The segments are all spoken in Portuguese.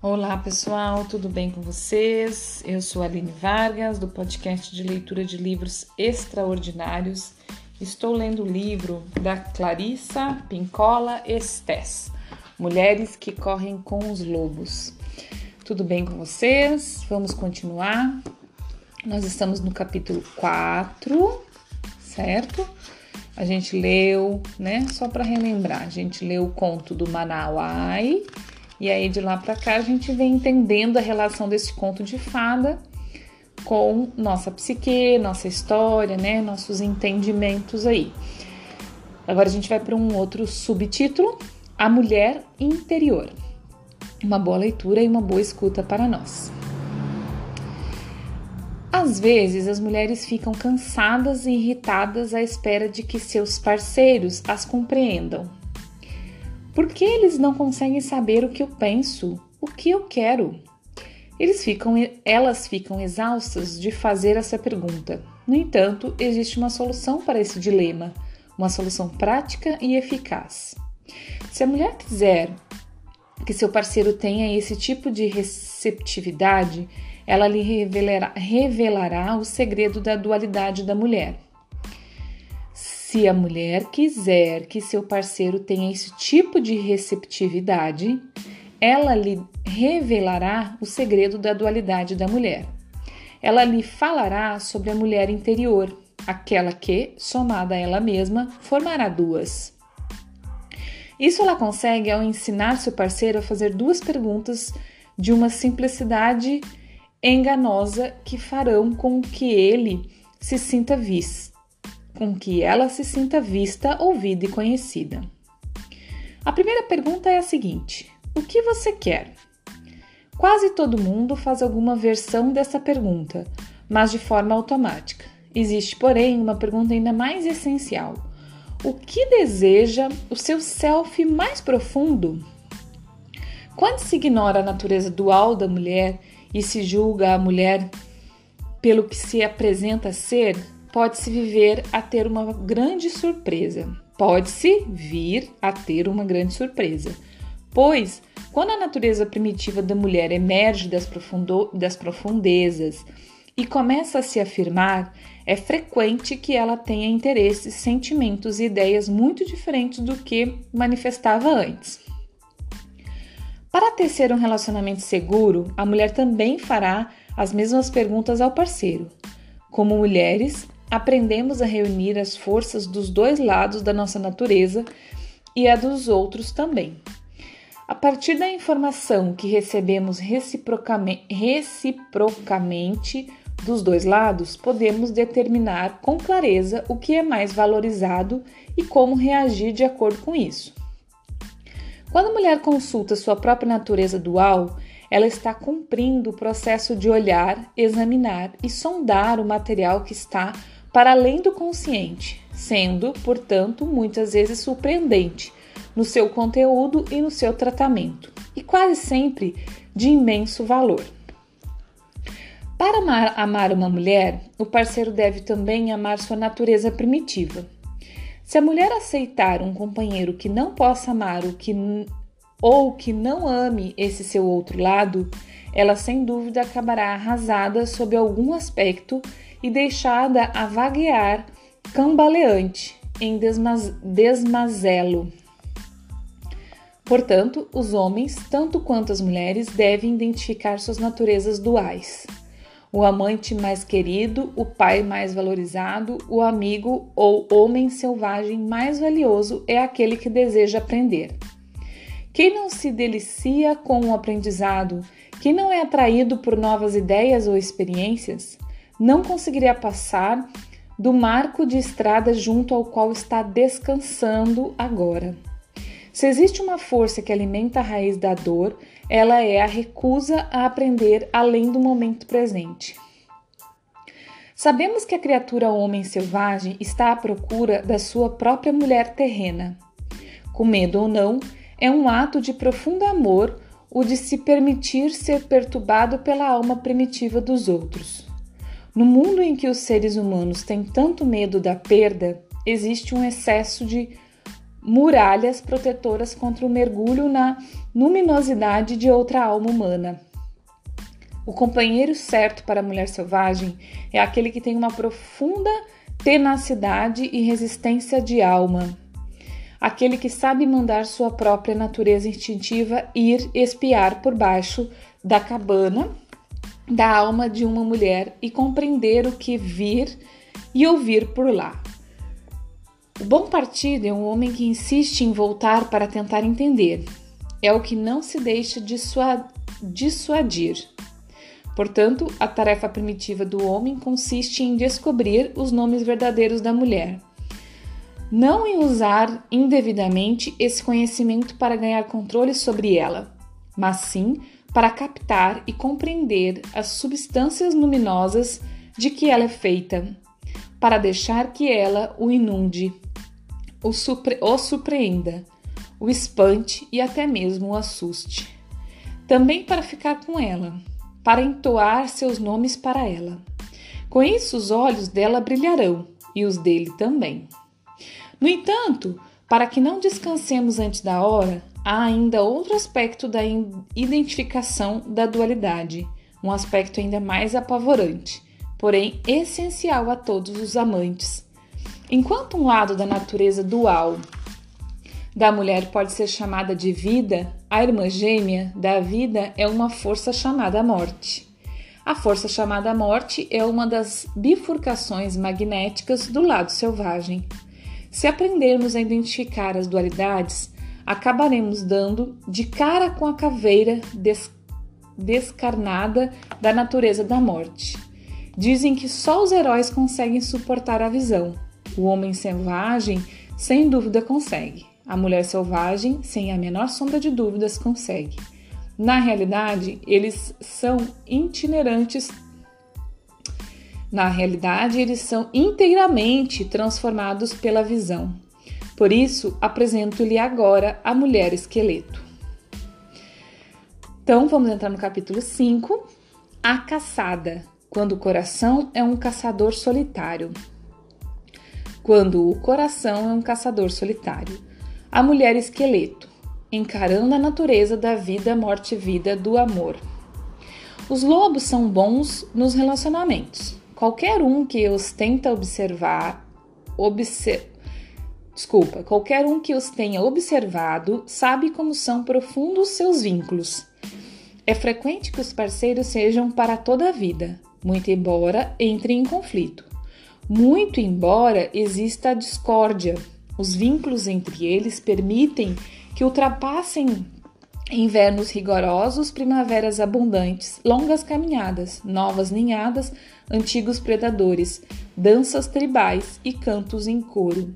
Olá pessoal, tudo bem com vocês? Eu sou Aline Vargas, do podcast de leitura de livros extraordinários. Estou lendo o livro da Clarissa Pincola Estes, Mulheres que Correm com os Lobos. Tudo bem com vocês? Vamos continuar. Nós estamos no capítulo 4, certo? A gente leu, né? Só para relembrar, a gente leu o conto do Manauai e aí de lá para cá a gente vem entendendo a relação desse conto de fada com nossa psique, nossa história, né, nossos entendimentos aí. Agora a gente vai para um outro subtítulo: A Mulher Interior. Uma boa leitura e uma boa escuta para nós. Às vezes as mulheres ficam cansadas e irritadas à espera de que seus parceiros as compreendam, por que eles não conseguem saber o que eu penso, o que eu quero? Eles ficam, elas ficam exaustas de fazer essa pergunta. No entanto, existe uma solução para esse dilema, uma solução prática e eficaz. Se a mulher quiser que seu parceiro tenha esse tipo de receptividade, ela lhe revelará, revelará o segredo da dualidade da mulher. Se a mulher quiser que seu parceiro tenha esse tipo de receptividade, ela lhe revelará o segredo da dualidade da mulher. Ela lhe falará sobre a mulher interior, aquela que, somada a ela mesma, formará duas. Isso ela consegue ao ensinar seu parceiro a fazer duas perguntas de uma simplicidade enganosa que farão com que ele se sinta visto com que ela se sinta vista, ouvida e conhecida. A primeira pergunta é a seguinte: O que você quer? Quase todo mundo faz alguma versão dessa pergunta, mas de forma automática. Existe, porém, uma pergunta ainda mais essencial: O que deseja o seu self mais profundo? Quando se ignora a natureza dual da mulher e se julga a mulher pelo que se apresenta ser, pode-se viver a ter uma grande surpresa. Pode-se vir a ter uma grande surpresa. Pois, quando a natureza primitiva da mulher emerge das, das profundezas e começa a se afirmar, é frequente que ela tenha interesses, sentimentos e ideias muito diferentes do que manifestava antes. Para tecer um relacionamento seguro, a mulher também fará as mesmas perguntas ao parceiro. Como mulheres, aprendemos a reunir as forças dos dois lados da nossa natureza e a dos outros também. A partir da informação que recebemos reciprocamente, reciprocamente dos dois lados, podemos determinar com clareza o que é mais valorizado e como reagir de acordo com isso. Quando a mulher consulta sua própria natureza dual, ela está cumprindo o processo de olhar, examinar e sondar o material que está para além do consciente, sendo, portanto, muitas vezes surpreendente no seu conteúdo e no seu tratamento, e quase sempre de imenso valor. Para amar, amar uma mulher, o parceiro deve também amar sua natureza primitiva. Se a mulher aceitar um companheiro que não possa amar o que ou que não ame esse seu outro lado, ela sem dúvida acabará arrasada sob algum aspecto e deixada a vaguear cambaleante em desmazelo. Portanto, os homens, tanto quanto as mulheres, devem identificar suas naturezas duais. O amante mais querido, o pai mais valorizado, o amigo ou homem selvagem mais valioso é aquele que deseja aprender. Quem não se delicia com o aprendizado, quem não é atraído por novas ideias ou experiências, não conseguiria passar do marco de estrada junto ao qual está descansando agora. Se existe uma força que alimenta a raiz da dor, ela é a recusa a aprender além do momento presente. Sabemos que a criatura homem selvagem está à procura da sua própria mulher terrena. Com medo ou não, é um ato de profundo amor o de se permitir ser perturbado pela alma primitiva dos outros. No mundo em que os seres humanos têm tanto medo da perda, existe um excesso de muralhas protetoras contra o mergulho na luminosidade de outra alma humana. O companheiro certo para a mulher selvagem é aquele que tem uma profunda tenacidade e resistência de alma. Aquele que sabe mandar sua própria natureza instintiva ir espiar por baixo da cabana da alma de uma mulher e compreender o que vir e ouvir por lá. O bom partido é um homem que insiste em voltar para tentar entender. É o que não se deixa dissuadir. Portanto, a tarefa primitiva do homem consiste em descobrir os nomes verdadeiros da mulher. Não em usar indevidamente esse conhecimento para ganhar controle sobre ela, mas sim para captar e compreender as substâncias luminosas de que ela é feita, para deixar que ela o inunde, o, supre o surpreenda, o espante e até mesmo o assuste. Também para ficar com ela, para entoar seus nomes para ela. Com isso, os olhos dela brilharão e os dele também. No entanto, para que não descansemos antes da hora, há ainda outro aspecto da identificação da dualidade, um aspecto ainda mais apavorante, porém essencial a todos os amantes. Enquanto um lado da natureza dual da mulher pode ser chamada de vida, a irmã gêmea da vida é uma força chamada morte. A força chamada morte é uma das bifurcações magnéticas do lado selvagem. Se aprendermos a identificar as dualidades, acabaremos dando de cara com a caveira des descarnada da natureza da morte. Dizem que só os heróis conseguem suportar a visão. O homem selvagem, sem dúvida, consegue. A mulher selvagem, sem a menor sombra de dúvidas, consegue. Na realidade, eles são itinerantes. Na realidade, eles são inteiramente transformados pela visão. Por isso, apresento-lhe agora a mulher esqueleto. Então, vamos entrar no capítulo 5, a caçada, quando o coração é um caçador solitário. Quando o coração é um caçador solitário. A mulher esqueleto, encarando a natureza da vida, morte e vida do amor. Os lobos são bons nos relacionamentos. Qualquer um que os tenta observar, observa Desculpa, qualquer um que os tenha observado sabe como são profundos seus vínculos. É frequente que os parceiros sejam para toda a vida, muito embora entrem em conflito. Muito embora exista discórdia, os vínculos entre eles permitem que ultrapassem invernos rigorosos, primaveras abundantes, longas caminhadas, novas ninhadas, antigos predadores, danças tribais e cantos em coro.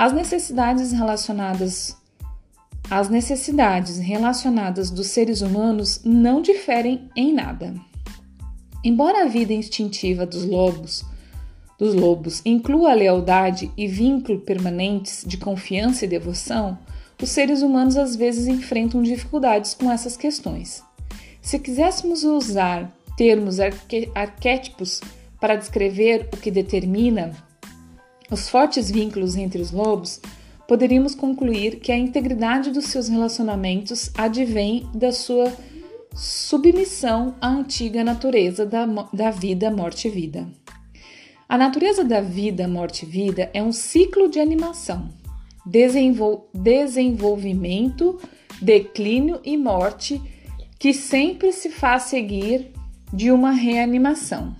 As necessidades relacionadas as necessidades relacionadas dos seres humanos não diferem em nada. Embora a vida instintiva dos lobos, dos lobos inclua lealdade e vínculo permanentes de confiança e devoção, os seres humanos às vezes enfrentam dificuldades com essas questões. Se quiséssemos usar termos arquétipos para descrever o que determina os fortes vínculos entre os lobos, poderíamos concluir que a integridade dos seus relacionamentos advém da sua submissão à antiga natureza da, da vida, morte e vida. A natureza da vida, morte e vida é um ciclo de animação, desenvol desenvolvimento, declínio e morte que sempre se faz seguir de uma reanimação.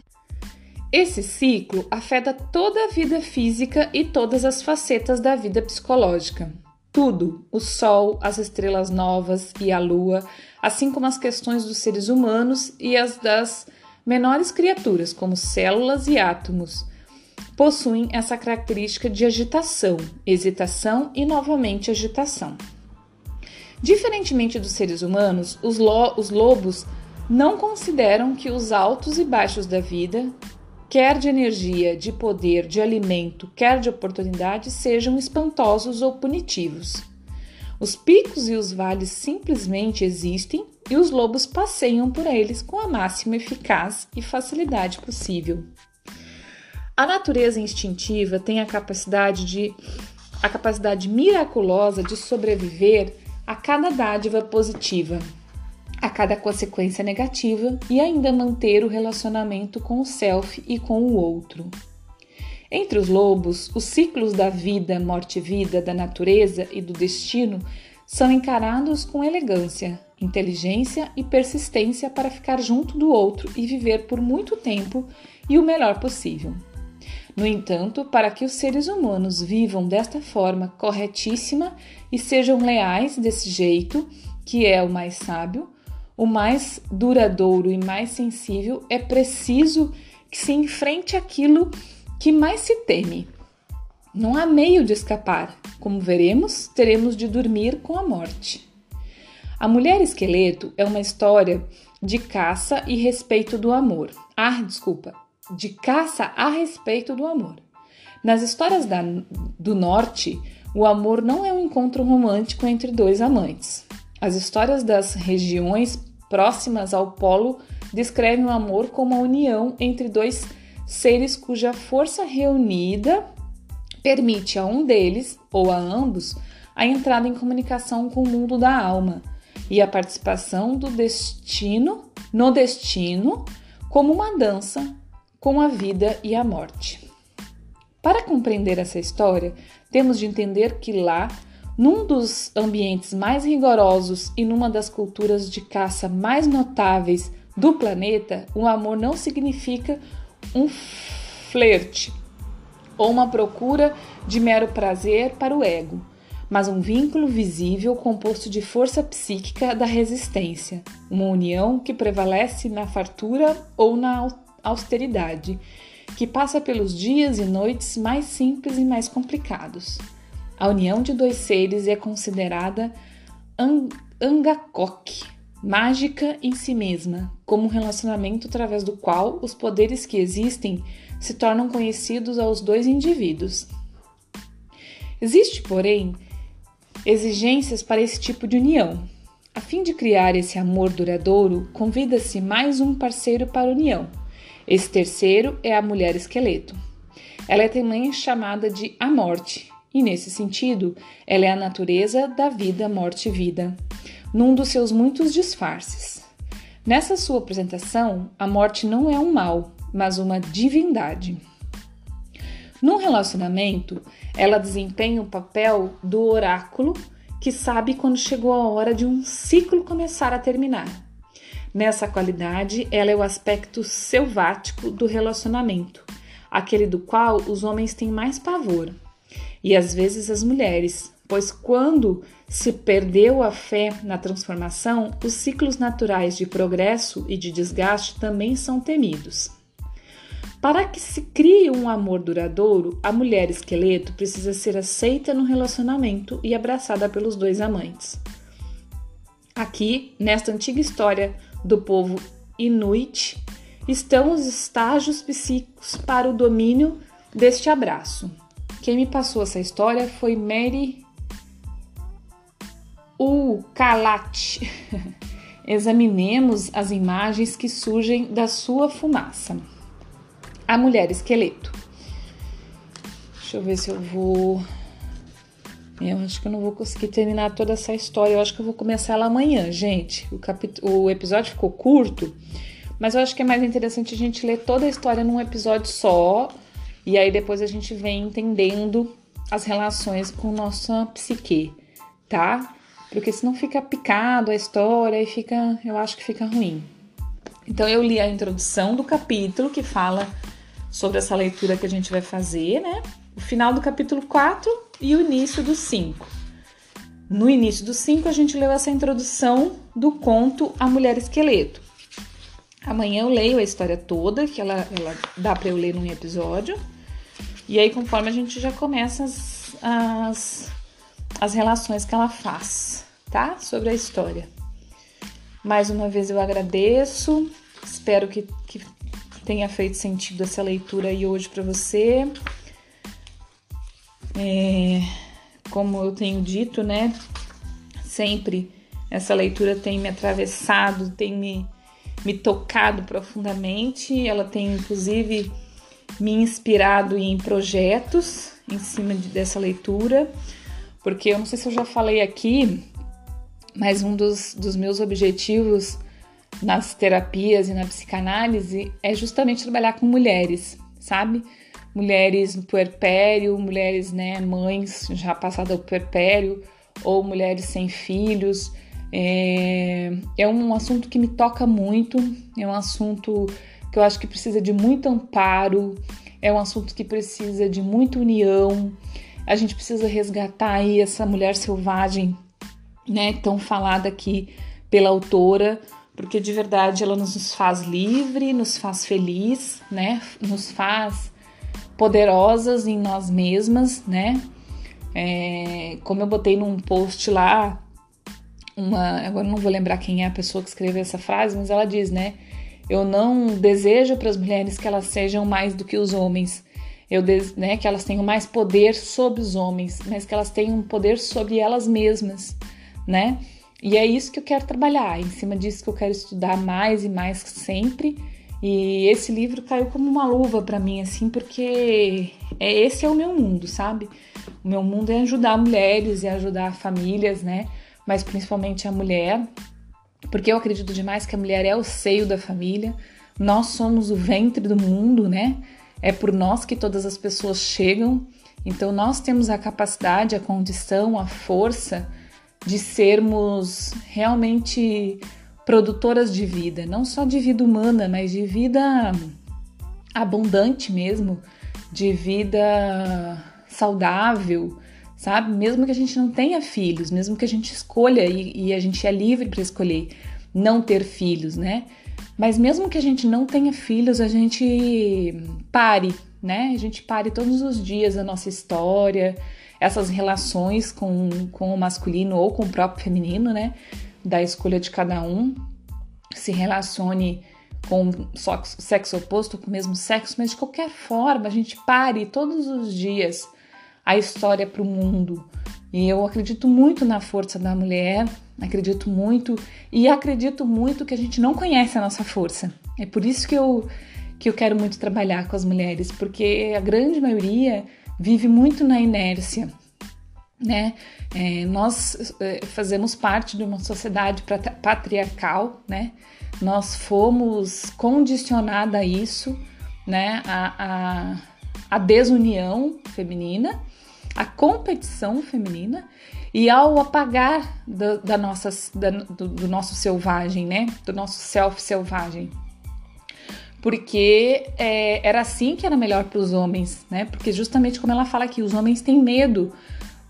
Esse ciclo afeta toda a vida física e todas as facetas da vida psicológica. Tudo, o Sol, as estrelas novas e a Lua, assim como as questões dos seres humanos e as das menores criaturas, como células e átomos, possuem essa característica de agitação, hesitação e novamente agitação. Diferentemente dos seres humanos, os, lo os lobos não consideram que os altos e baixos da vida, quer de energia, de poder, de alimento, quer de oportunidade, sejam espantosos ou punitivos. Os picos e os vales simplesmente existem e os lobos passeiam por eles com a máxima eficácia e facilidade possível. A natureza instintiva tem a capacidade de a capacidade miraculosa de sobreviver a cada dádiva positiva, a cada consequência negativa e ainda manter o relacionamento com o self e com o outro. Entre os lobos, os ciclos da vida, morte e vida, da natureza e do destino são encarados com elegância, inteligência e persistência para ficar junto do outro e viver por muito tempo e o melhor possível. No entanto, para que os seres humanos vivam desta forma corretíssima e sejam leais desse jeito, que é o mais sábio, o mais duradouro e mais sensível, é preciso que se enfrente aquilo que mais se teme. Não há meio de escapar. Como veremos, teremos de dormir com a morte. A Mulher Esqueleto é uma história de caça e respeito do amor. Ah, desculpa, de caça a respeito do amor. Nas histórias da, do norte, o amor não é um encontro romântico entre dois amantes. As histórias das regiões próximas ao polo descrevem o amor como a união entre dois seres cuja força reunida permite a um deles, ou a ambos, a entrada em comunicação com o mundo da alma e a participação do destino no destino como uma dança com a vida e a morte. Para compreender essa história, temos de entender que lá, num dos ambientes mais rigorosos e numa das culturas de caça mais notáveis do planeta, o amor não significa um flerte ou uma procura de mero prazer para o ego, mas um vínculo visível composto de força psíquica da resistência, uma união que prevalece na fartura ou na austeridade, que passa pelos dias e noites mais simples e mais complicados. A união de dois seres é considerada angakok, mágica em si mesma, como um relacionamento através do qual os poderes que existem se tornam conhecidos aos dois indivíduos. Existe, porém, exigências para esse tipo de união. A fim de criar esse amor duradouro, convida-se mais um parceiro para a união, esse terceiro é a mulher esqueleto. Ela é também chamada de a morte, e nesse sentido, ela é a natureza da vida, morte e vida, num dos seus muitos disfarces. Nessa sua apresentação, a morte não é um mal, mas uma divindade. Num relacionamento, ela desempenha o papel do oráculo que sabe quando chegou a hora de um ciclo começar a terminar. Nessa qualidade, ela é o aspecto selvático do relacionamento, aquele do qual os homens têm mais pavor, e às vezes as mulheres, pois quando se perdeu a fé na transformação, os ciclos naturais de progresso e de desgaste também são temidos. Para que se crie um amor duradouro, a mulher esqueleto precisa ser aceita no relacionamento e abraçada pelos dois amantes. Aqui, nesta antiga história do povo Inuit estão os estágios psíquicos para o domínio deste abraço. Quem me passou essa história foi Mary Ukalat. Examinemos as imagens que surgem da sua fumaça. A mulher esqueleto. Deixa eu ver se eu vou eu acho que eu não vou conseguir terminar toda essa história. Eu acho que eu vou começar ela amanhã, gente. O, capit... o episódio ficou curto, mas eu acho que é mais interessante a gente ler toda a história num episódio só. E aí depois a gente vem entendendo as relações com nossa psique, tá? Porque senão fica picado a história e fica, eu acho que fica ruim. Então eu li a introdução do capítulo que fala sobre essa leitura que a gente vai fazer, né? O final do capítulo 4 e o início do 5. No início do 5, a gente leu essa introdução do conto A Mulher Esqueleto. Amanhã eu leio a história toda, que ela, ela dá para eu ler num episódio. E aí, conforme a gente já começa as, as, as relações que ela faz, tá? Sobre a história. Mais uma vez eu agradeço, espero que, que tenha feito sentido essa leitura aí hoje para você. É, como eu tenho dito, né? Sempre essa leitura tem me atravessado, tem me, me tocado profundamente. Ela tem, inclusive, me inspirado em projetos em cima de, dessa leitura, porque eu não sei se eu já falei aqui, mas um dos, dos meus objetivos nas terapias e na psicanálise é justamente trabalhar com mulheres, sabe? Mulheres no puerpério, mulheres, né, mães já passadas do puerpério, ou mulheres sem filhos. É, é um assunto que me toca muito, é um assunto que eu acho que precisa de muito amparo, é um assunto que precisa de muita união. A gente precisa resgatar aí essa mulher selvagem, né, tão falada aqui pela autora, porque de verdade ela nos faz livre, nos faz feliz, né, nos faz poderosas em nós mesmas, né? É, como eu botei num post lá, uma, agora não vou lembrar quem é a pessoa que escreveu essa frase, mas ela diz, né? Eu não desejo para as mulheres que elas sejam mais do que os homens. Eu né, que elas tenham mais poder sobre os homens, mas que elas tenham poder sobre elas mesmas, né? E é isso que eu quero trabalhar, em cima disso que eu quero estudar mais e mais sempre. E esse livro caiu como uma luva para mim, assim, porque é, esse é o meu mundo, sabe? O meu mundo é ajudar mulheres e ajudar famílias, né? Mas principalmente a mulher porque eu acredito demais que a mulher é o seio da família, nós somos o ventre do mundo, né? É por nós que todas as pessoas chegam, então nós temos a capacidade, a condição, a força de sermos realmente produtoras de vida, não só de vida humana, mas de vida abundante mesmo, de vida saudável, sabe? Mesmo que a gente não tenha filhos, mesmo que a gente escolha e, e a gente é livre para escolher não ter filhos, né? Mas mesmo que a gente não tenha filhos, a gente pare, né? A gente pare todos os dias a nossa história, essas relações com, com o masculino ou com o próprio feminino, né? Da escolha de cada um, se relacione com sexo oposto, com o mesmo sexo, mas de qualquer forma, a gente pare todos os dias a história para o mundo. E eu acredito muito na força da mulher, acredito muito e acredito muito que a gente não conhece a nossa força. É por isso que eu, que eu quero muito trabalhar com as mulheres, porque a grande maioria vive muito na inércia. Né? É, nós é, fazemos parte de uma sociedade patriarcal, né? Nós fomos condicionada a isso, né? A, a, a desunião feminina a competição feminina e ao apagar da, da nossa, da, do, do, nosso selvagem, né? Do nosso self selvagem. Porque é, era assim que era melhor para os homens, né? Porque justamente como ela fala aqui, os homens têm medo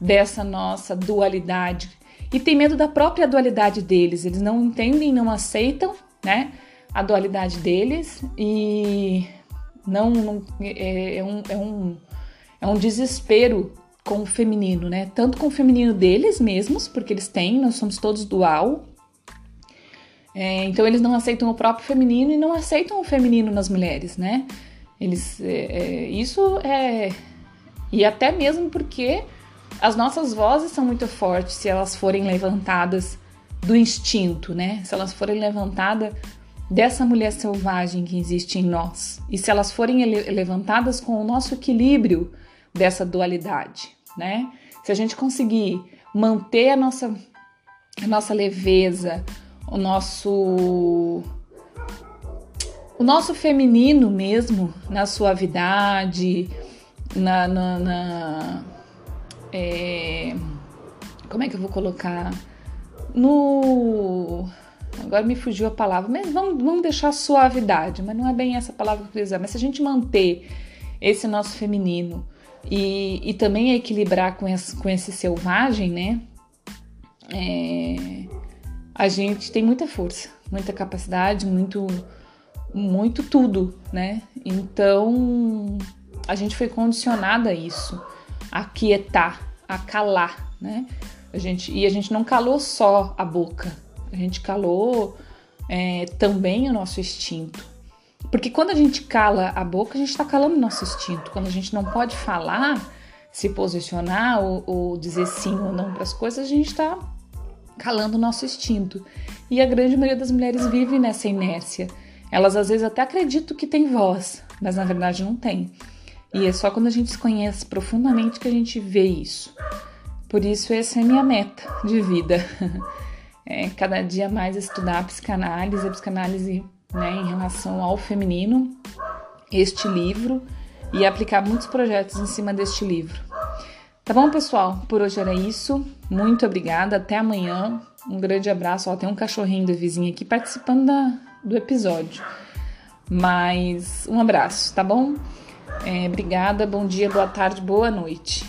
dessa nossa dualidade e tem medo da própria dualidade deles. Eles não entendem, não aceitam, né? A dualidade deles e não, não é, é um, é um é um desespero com o feminino, né? Tanto com o feminino deles mesmos, porque eles têm, nós somos todos dual. É, então eles não aceitam o próprio feminino e não aceitam o feminino nas mulheres, né? Eles, é, é, isso é e até mesmo porque as nossas vozes são muito fortes se elas forem levantadas do instinto, né? Se elas forem levantadas dessa mulher selvagem que existe em nós e se elas forem levantadas com o nosso equilíbrio dessa dualidade, né? Se a gente conseguir manter a nossa, a nossa leveza, o nosso o nosso feminino mesmo, na suavidade, na, na, na é, como é que eu vou colocar? No agora me fugiu a palavra, mas vamos, vamos deixar suavidade, mas não é bem essa palavra que eu queria usar. Mas se a gente manter esse nosso feminino e, e também equilibrar com esse, com esse selvagem, né? É, a gente tem muita força, muita capacidade, muito, muito tudo, né? Então a gente foi condicionada a isso, a quietar, a calar, né? A gente, e a gente não calou só a boca, a gente calou é, também o nosso instinto. Porque quando a gente cala a boca, a gente está calando nosso instinto. Quando a gente não pode falar, se posicionar ou, ou dizer sim ou não para as coisas, a gente está calando o nosso instinto. E a grande maioria das mulheres vive nessa inércia. Elas às vezes até acreditam que tem voz, mas na verdade não tem. E é só quando a gente se conhece profundamente que a gente vê isso. Por isso, essa é a minha meta de vida. É cada dia mais estudar a psicanálise, a psicanálise né, em relação ao feminino, este livro, e aplicar muitos projetos em cima deste livro. Tá bom, pessoal? Por hoje era isso. Muito obrigada. Até amanhã. Um grande abraço. Ó, tem um cachorrinho do vizinho aqui participando da, do episódio. Mas um abraço, tá bom? É, obrigada, bom dia, boa tarde, boa noite.